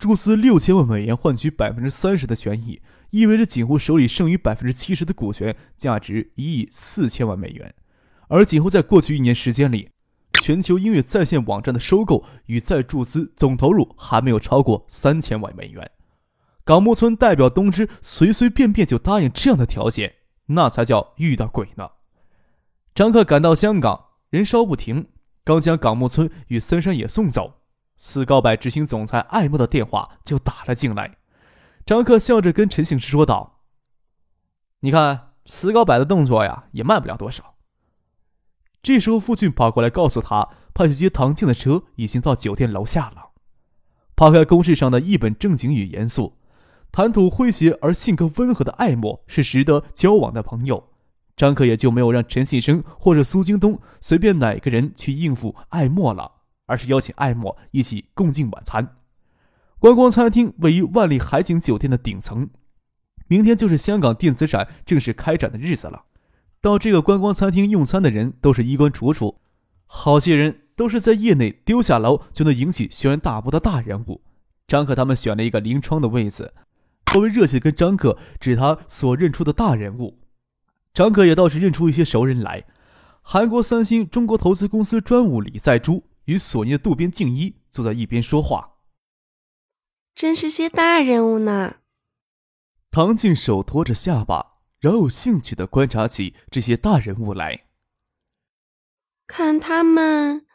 注资六千万美元换取百分之三十的权益，意味着锦湖手里剩余百分之七十的股权，价值一亿四千万美元。而锦湖在过去一年时间里，全球音乐在线网站的收购与再注资总投入还没有超过三千万美元。港木村代表东芝随随便便就答应这样的条件，那才叫遇到鬼呢。张克赶到香港，人稍不停，刚将港木村与森山也送走。斯高柏执行总裁艾默的电话就打了进来，张克笑着跟陈醒之说道：“你看斯高柏的动作呀，也慢不了多少。”这时候，傅俊跑过来告诉他，派去接唐静的车已经到酒店楼下了。抛开公事上的一本正经与严肃，谈吐诙谐而性格温和的艾默是值得交往的朋友，张克也就没有让陈信生或者苏京东随便哪个人去应付艾默了。而是邀请艾默一起共进晚餐。观光餐厅位于万丽海景酒店的顶层。明天就是香港电子展正式开展的日子了。到这个观光餐厅用餐的人都是衣冠楚楚，好些人都是在业内丢下楼就能引起轩然大波的大人物。张可他们选了一个临窗的位子，颇为热切跟张可指他所认出的大人物。张可也倒是认出一些熟人来，韩国三星中国投资公司专务李在洙。与索尼的渡边静一坐在一边说话，真是些大人物呢。唐静手托着下巴，饶有兴趣的观察起这些大人物来。看他们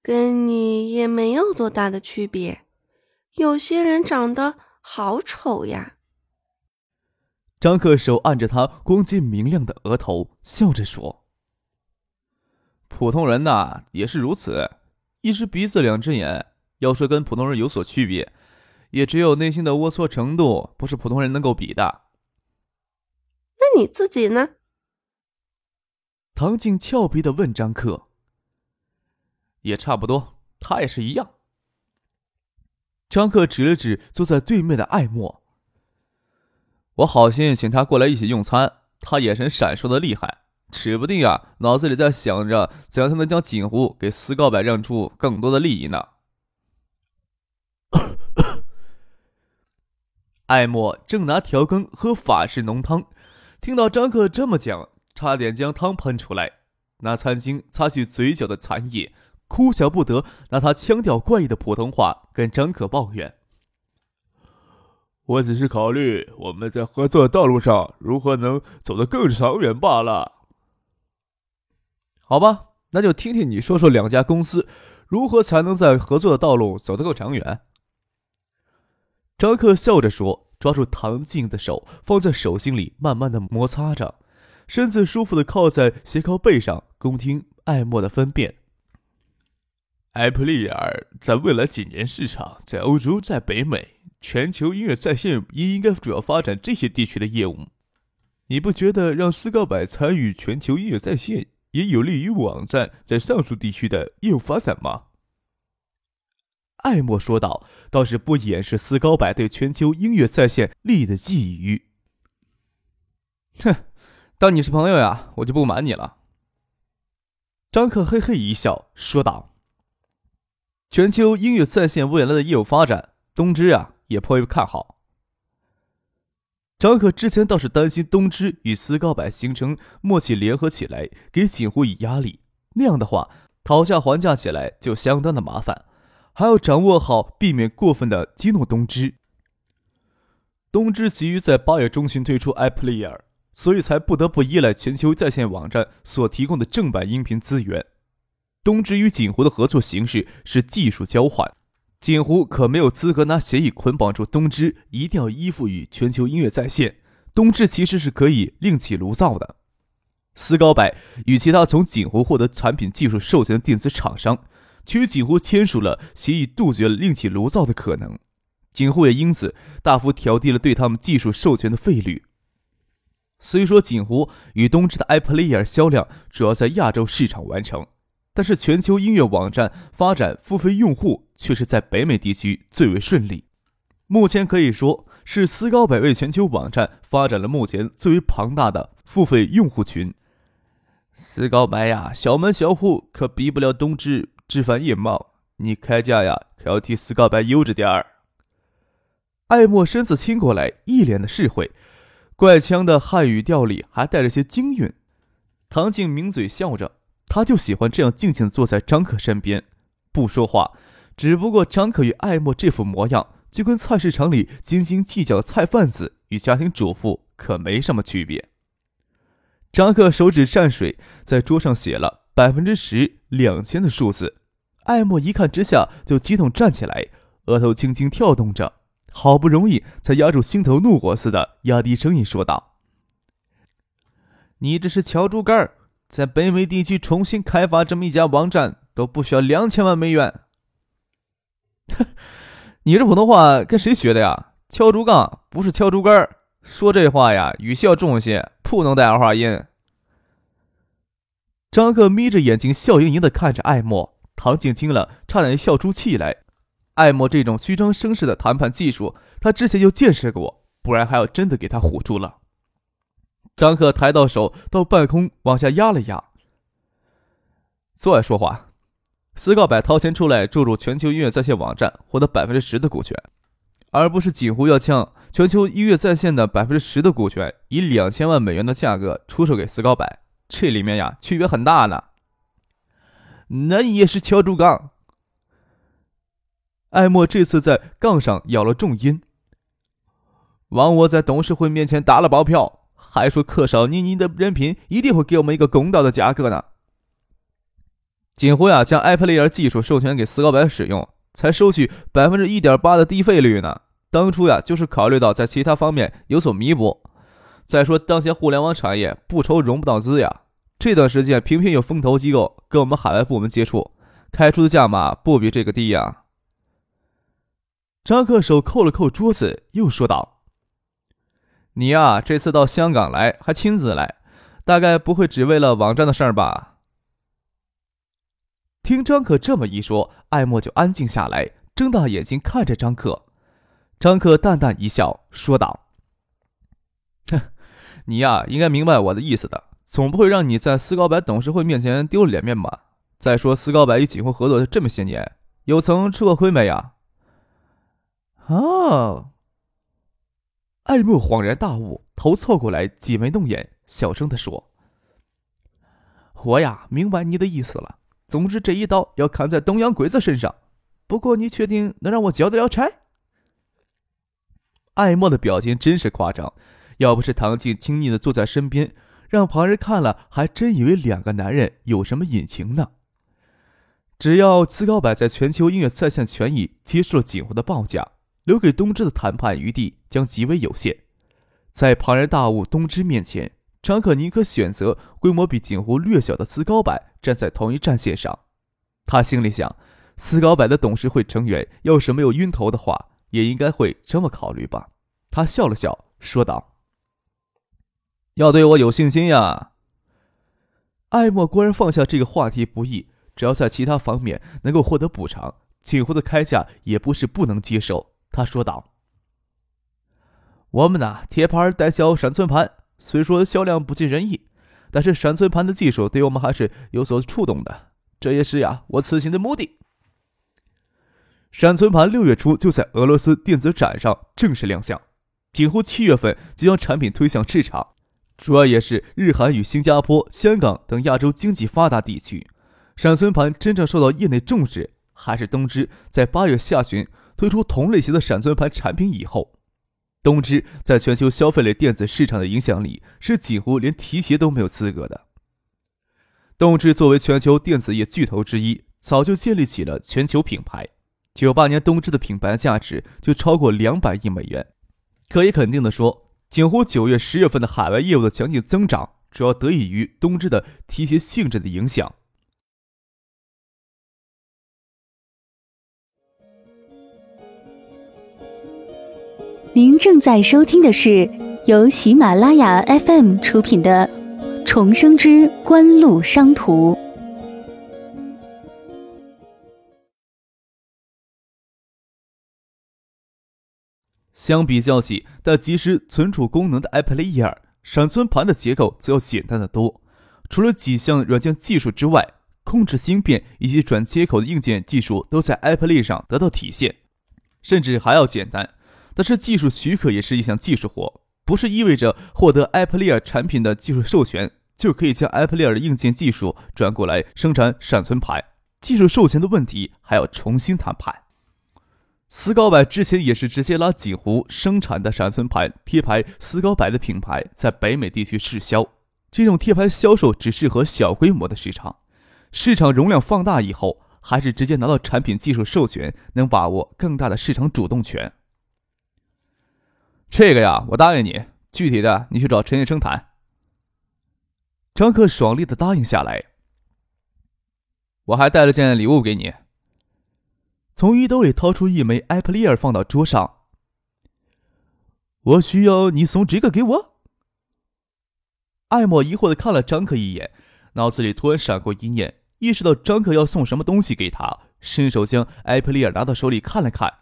跟你也没有多大的区别，有些人长得好丑呀。张克手按着他光洁明亮的额头，笑着说：“普通人呐，也是如此。”一只鼻子两只眼，要说跟普通人有所区别，也只有内心的龌龊程度不是普通人能够比的。那你自己呢？唐静俏皮的问张克。也差不多，他也是一样。张克指了指坐在对面的艾莫。我好心请他过来一起用餐，他眼神闪烁的厉害。指不定啊，脑子里在想着怎样才能将锦湖给斯高柏让出更多的利益呢。艾默正拿调羹喝法式浓汤，听到张克这么讲，差点将汤喷出来。拿餐巾擦去嘴角的残液，哭笑不得，拿他腔调怪异的普通话跟张克抱怨：“我只是考虑我们在合作道路上如何能走得更长远罢了。”好吧，那就听听你说说两家公司如何才能在合作的道路走得更长远。张克笑着说，抓住唐静的手放在手心里，慢慢的摩擦着，身子舒服的靠在斜靠背上，恭听艾默的分辨。埃普利尔在未来几年市场，在欧洲，在北美，全球音乐在线也应该主要发展这些地区的业务。你不觉得让斯高柏参与全球音乐在线？也有利于网站在上述地区的业务发展吗？艾默说道，倒是不掩饰斯高柏对全球音乐在线利益的觊觎。哼，当你是朋友呀，我就不瞒你了。张克嘿嘿一笑，说道：“全球音乐在线未来的业务发展，东芝啊也颇为看好。”张可之前倒是担心东芝与斯高柏形成默契联合起来，给锦湖以压力。那样的话，讨价还价起来就相当的麻烦，还要掌握好，避免过分的激怒东芝。东芝急于在八月中旬推出 iPlayer，所以才不得不依赖全球在线网站所提供的正版音频资源。东芝与锦湖的合作形式是技术交换。锦湖可没有资格拿协议捆绑住东芝，一定要依附于全球音乐在线。东芝其实是可以另起炉灶的。斯高柏与其他从锦湖获得产品技术授权的电子厂商，却与锦湖签署了协议，杜绝了另起炉灶的可能。景湖也因此大幅调低了对他们技术授权的费率。虽说锦湖与东芝的 iPlayer 销量主要在亚洲市场完成，但是全球音乐网站发展付费用户却是在北美地区最为顺利。目前可以说是斯高柏为全球网站发展了目前最为庞大的付费用户群。斯高柏呀，小门小户可比不了东芝枝繁叶茂，你开价呀可要替斯高柏悠着点儿。艾莫身子倾过来，一脸的释怀，怪腔的汉语调里还带着些京韵。唐静抿嘴笑着，他就喜欢这样静静坐在张可身边，不说话。只不过张可与艾莫这副模样，就跟菜市场里斤斤计较的菜贩子与家庭主妇可没什么区别。张克手指蘸水，在桌上写了百分之十两千的数字。艾莫一看之下，就激动站起来，额头轻轻跳动着，好不容易才压住心头怒火似的，压低声音说道：“你这是敲竹竿在北美地区重新开发这么一家网站，都不需要两千万美元。”你这普通话跟谁学的呀？敲竹杠不是敲竹竿说这话呀，语气要重些。不能带儿化音。张克眯着眼睛，笑盈盈的看着艾莫。唐静听了，差点笑出气来。艾莫这种虚张声势的谈判技术，他之前就见识过，不然还要真的给他唬住了。张克抬到手，到半空往下压了压。坐下说话。斯告柏掏钱出来注入全球音乐在线网站，获得百分之十的股权。而不是锦湖要将全球音乐在线的百分之十的股权，以两千万美元的价格出售给斯高柏，这里面呀区别很大呢。那你也是敲竹杠。艾莫这次在杠上咬了重音。王我在董事会面前打了包票，还说克少妮妮的人品一定会给我们一个公道的价格呢。锦湖呀将 iPlayer 技术授权给斯高柏使用，才收取百分之一点八的低费率呢。当初呀，就是考虑到在其他方面有所弥补。再说，当前互联网产业不愁融不到资呀。这段时间频频有风投机构跟我们海外部门接触，开出的价码不比这个低呀。张克手扣了扣桌子，又说道：“你呀，这次到香港来还亲自来，大概不会只为了网站的事儿吧？”听张可这么一说，艾莫就安静下来，睁大眼睛看着张克。张克淡淡一笑，说道：“哼，你呀，应该明白我的意思的。总不会让你在斯高柏董事会面前丢了脸面吧？再说，斯高柏与锦湖合作这么些年，有曾吃过亏没呀？”哦，艾莫恍然大悟，头凑过来，挤眉弄眼，小声的说：“我呀，明白你的意思了。总之，这一刀要砍在东洋鬼子身上。不过，你确定能让我交得了差？”艾莫的表情真是夸张，要不是唐静亲昵的坐在身边，让旁人看了还真以为两个男人有什么隐情呢。只要斯高柏在全球音乐在线权益接受了锦湖的报价，留给东芝的谈判余地将极为有限。在庞然大物东芝面前，常可宁可选择规模比锦湖略小的斯高柏站在同一战线上。他心里想，斯高柏的董事会成员要是没有晕头的话。也应该会这么考虑吧。他笑了笑，说道：“要对我有信心呀。”艾莫果然放下这个话题不易，只要在其他方面能够获得补偿，锦湖的开价也不是不能接受。他说道：“我们呢，贴牌代销闪存盘，虽说销量不尽人意，但是闪存盘的技术对我们还是有所触动的。这也是呀，我此行的目的。”闪存盘六月初就在俄罗斯电子展上正式亮相，景湖七月份就将产品推向市场，主要也是日韩与新加坡、香港等亚洲经济发达地区。闪存盘真正受到业内重视，还是东芝在八月下旬推出同类型的闪存盘产品以后。东芝在全球消费类电子市场的影响力是几乎连提鞋都没有资格的。东芝作为全球电子业巨头之一，早就建立起了全球品牌。九八年，东芝的品牌价值就超过两百亿美元。可以肯定的说，锦湖九月、十月份的海外业务的强劲增长，主要得益于东芝的提携性质的影响。您正在收听的是由喜马拉雅 FM 出品的《重生之官路商途》。相比较起带即时存储功能的 iPlayer，闪存盘的结构则要简单的多。除了几项软件技术之外，控制芯片以及转接口的硬件技术都在 Apple 上得到体现，甚至还要简单。但是技术许可也是一项技术活，不是意味着获得 iPlayer 产品的技术授权就可以将 iPlayer 的硬件技术转过来生产闪存盘。技术授权的问题还要重新谈判。思高柏之前也是直接拉锦湖生产的闪存盘贴牌思高柏的品牌在北美地区试销，这种贴牌销售只适合小规模的市场，市场容量放大以后，还是直接拿到产品技术授权，能把握更大的市场主动权。这个呀，我答应你，具体的你去找陈先生谈。张克爽利的答应下来，我还带了件礼物给你。从衣兜里掏出一枚艾普利尔放到桌上。我需要你送这个给我。艾莫疑惑的看了张克一眼，脑子里突然闪过一念，意识到张克要送什么东西给他，伸手将艾普利尔拿到手里看了看，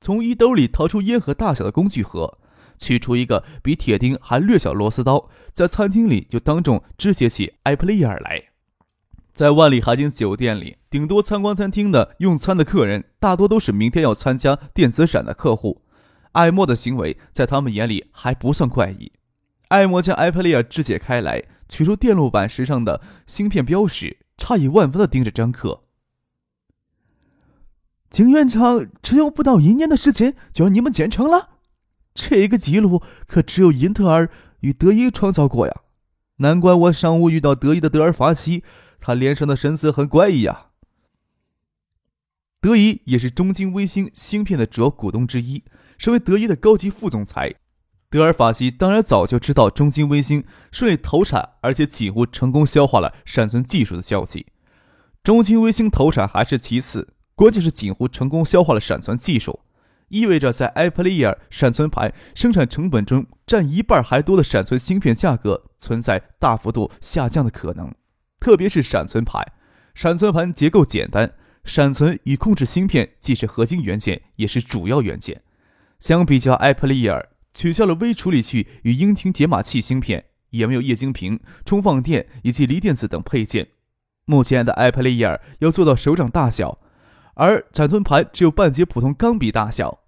从衣兜里掏出烟盒大小的工具盒，取出一个比铁钉还略小螺丝刀，在餐厅里就当众肢解起 iPlayer 来。在万里海景酒店里，顶多参观餐厅的用餐的客人，大多都是明天要参加电子展的客户。艾莫的行为在他们眼里还不算怪异。艾莫将 iPlayer 肢解开来，取出电路板时上的芯片标识，诧异万分的盯着张克。晶圆厂只有不到一年的时间就让你们建成了，这个记录可只有英特尔与德仪创造过呀！难怪我上午遇到德仪的德尔法西。他脸上的神色很怪异呀。德仪也是中金微星芯片的主要股东之一，身为德仪的高级副总裁，德尔法西当然早就知道中金微星顺利投产，而且几乎成功消化了闪存技术的消息。中金微星投产还是其次，关键是几乎成功消化了闪存技术，意味着在 iPlayer 闪存盘生产成本中占一半还多的闪存芯片价格存在大幅度下降的可能。特别是闪存盘，闪存盘结构简单，闪存与控制芯片既是核心元件，也是主要元件。相比较，iPlayer 取消了微处理器与英婷解码器芯片，也没有液晶屏、充放电以及锂电子等配件。目前的 iPlayer 要做到手掌大小，而闪存盘只有半截普通钢笔大小。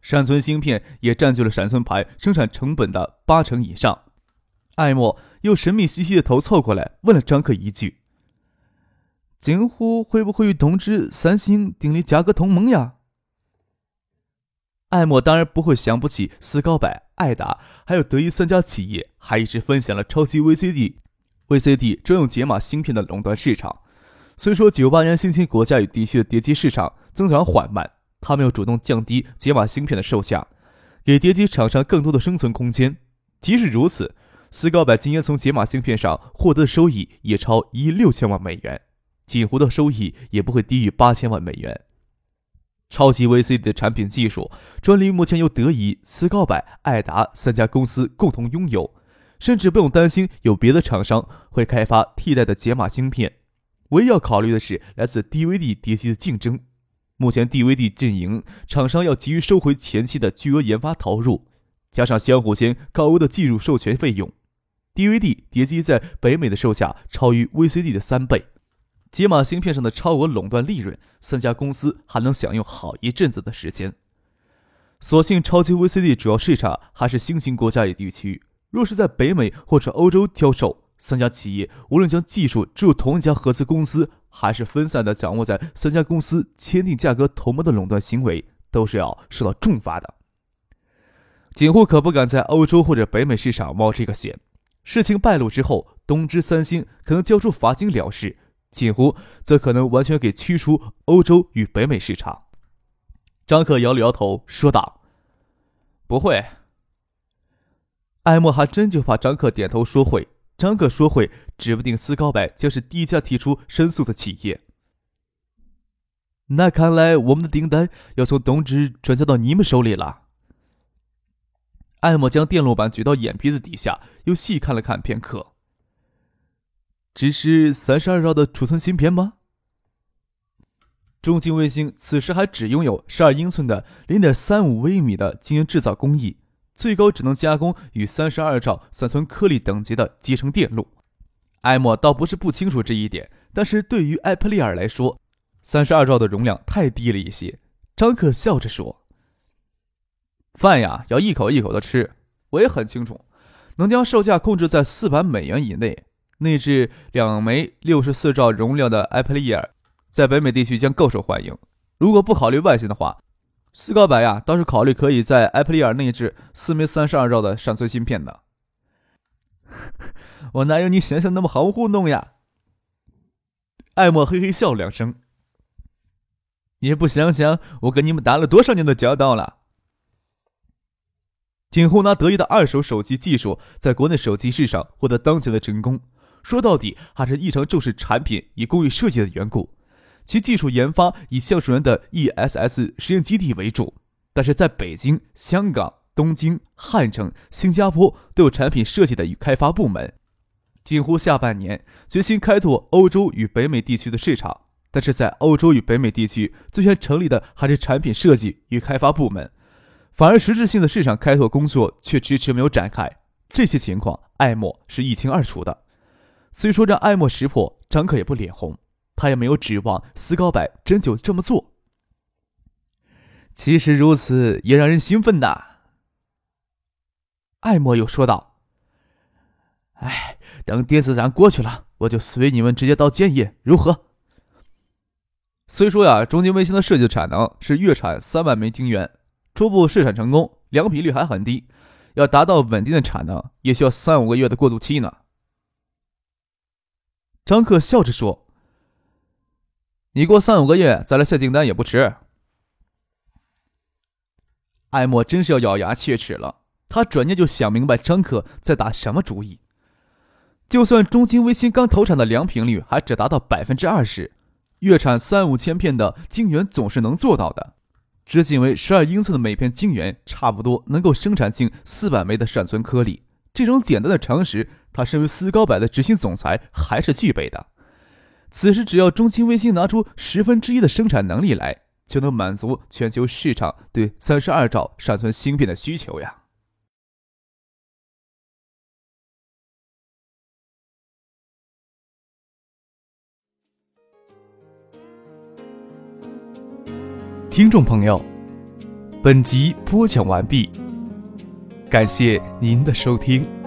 闪存芯片也占据了闪存盘生产成本的八成以上。艾莫又神秘兮兮的头凑过来，问了张克一句：“景湖会不会与东芝、三星订立价格同盟呀？”艾莫当然不会想不起斯高柏、爱达还有德意三家企业，还一直分享了超级 VCD、VCD 专用解码芯片的垄断市场。虽说九八年新兴国家与地区的叠机市场增长缓慢，他们又主动降低解码芯片的售价，给叠机厂商更多的生存空间。即使如此，斯高柏今年从解码芯片上获得的收益也超一亿六千万美元，锦湖的收益也不会低于八千万美元。超级 VCD 的产品技术专利目前由德仪、斯高柏、爱达三家公司共同拥有，甚至不用担心有别的厂商会开发替代的解码芯片。唯一要考虑的是来自 DVD 碟机的竞争。目前 DVD 阵营厂商要急于收回前期的巨额研发投入，加上相互间高额的技术授权费用。DVD 碟机在北美的售价超于 VCD 的三倍，解码芯片上的超额垄断利润，三家公司还能享用好一阵子的时间。所幸超级 VCD 主要市场还是新兴国家与地区，若是在北美或者欧洲销售，三家企业无论将技术注入同一家合资公司，还是分散的掌握在三家公司签订价格同盟的垄断行为，都是要受到重罚的。锦湖可不敢在欧洲或者北美市场冒这个险。事情败露之后，东芝、三星可能交出罚金了事，锦湖则可能完全给驱出欧洲与北美市场。张克摇了摇头，说道：“不会。”艾莫还真就怕张克点头说会。张克说会，指不定斯高柏将是第一家提出申诉的企业。那看来我们的订单要从东芝转交到你们手里了。艾默将电路板举到眼皮子底下，又细看了看片刻。只是三十二兆的储存芯片吗？中金卫星此时还只拥有十二英寸的零点三五微米的晶圆制造工艺，最高只能加工与三十二兆闪存颗粒等级的集成电路。艾默倒不是不清楚这一点，但是对于艾普利尔来说，三十二兆的容量太低了一些。张克笑着说：“饭呀，要一口一口的吃。我也很清楚，能将售价控制在四百美元以内，内置两枚六十四兆容量的艾普利尔。”在北美地区将够受欢迎。如果不考虑外形的话，斯高白呀倒是考虑可以在埃普利尔内置四枚三十二兆的闪存芯片的。我哪有你想象那么好糊弄呀？艾默嘿嘿笑两声。也不想想我跟你们打了多少年的交道了。景洪拿得意的二手手机技术在国内手机市场获得当前的成功，说到底还是异常重视产品与工艺设计的缘故。其技术研发以橡树园的 ESS 实验基地为主，但是在北京、香港、东京、汉城、新加坡都有产品设计的与开发部门。近乎下半年决心开拓欧洲与北美地区的市场，但是在欧洲与北美地区最先成立的还是产品设计与开发部门，反而实质性的市场开拓工作却迟迟没有展开。这些情况，艾默是一清二楚的。虽说让艾默识破，张克也不脸红。他也没有指望斯高柏真就这么做。其实如此也让人兴奋呐。艾莫又说道：“哎，等电子展过去了，我就随你们直接到建业，如何？”虽说呀，中金卫星的设计产能是月产三万枚晶圆，初步试产成功，良品率还很低，要达到稳定的产能，也需要三五个月的过渡期呢。张克笑着说。你过三五个月再来下订单也不迟。艾默真是要咬牙切齿了，他转念就想明白张克在打什么主意。就算中金微星刚投产的良品率还只达到百分之二十，月产三五千片的晶圆总是能做到的。直径为十二英寸的每片晶圆，差不多能够生产近四百枚的闪存颗粒。这种简单的常识，他身为斯高柏的执行总裁还是具备的。此时，只要中兴微星拿出十分之一的生产能力来，就能满足全球市场对三十二兆闪存芯片的需求呀！听众朋友，本集播讲完毕，感谢您的收听。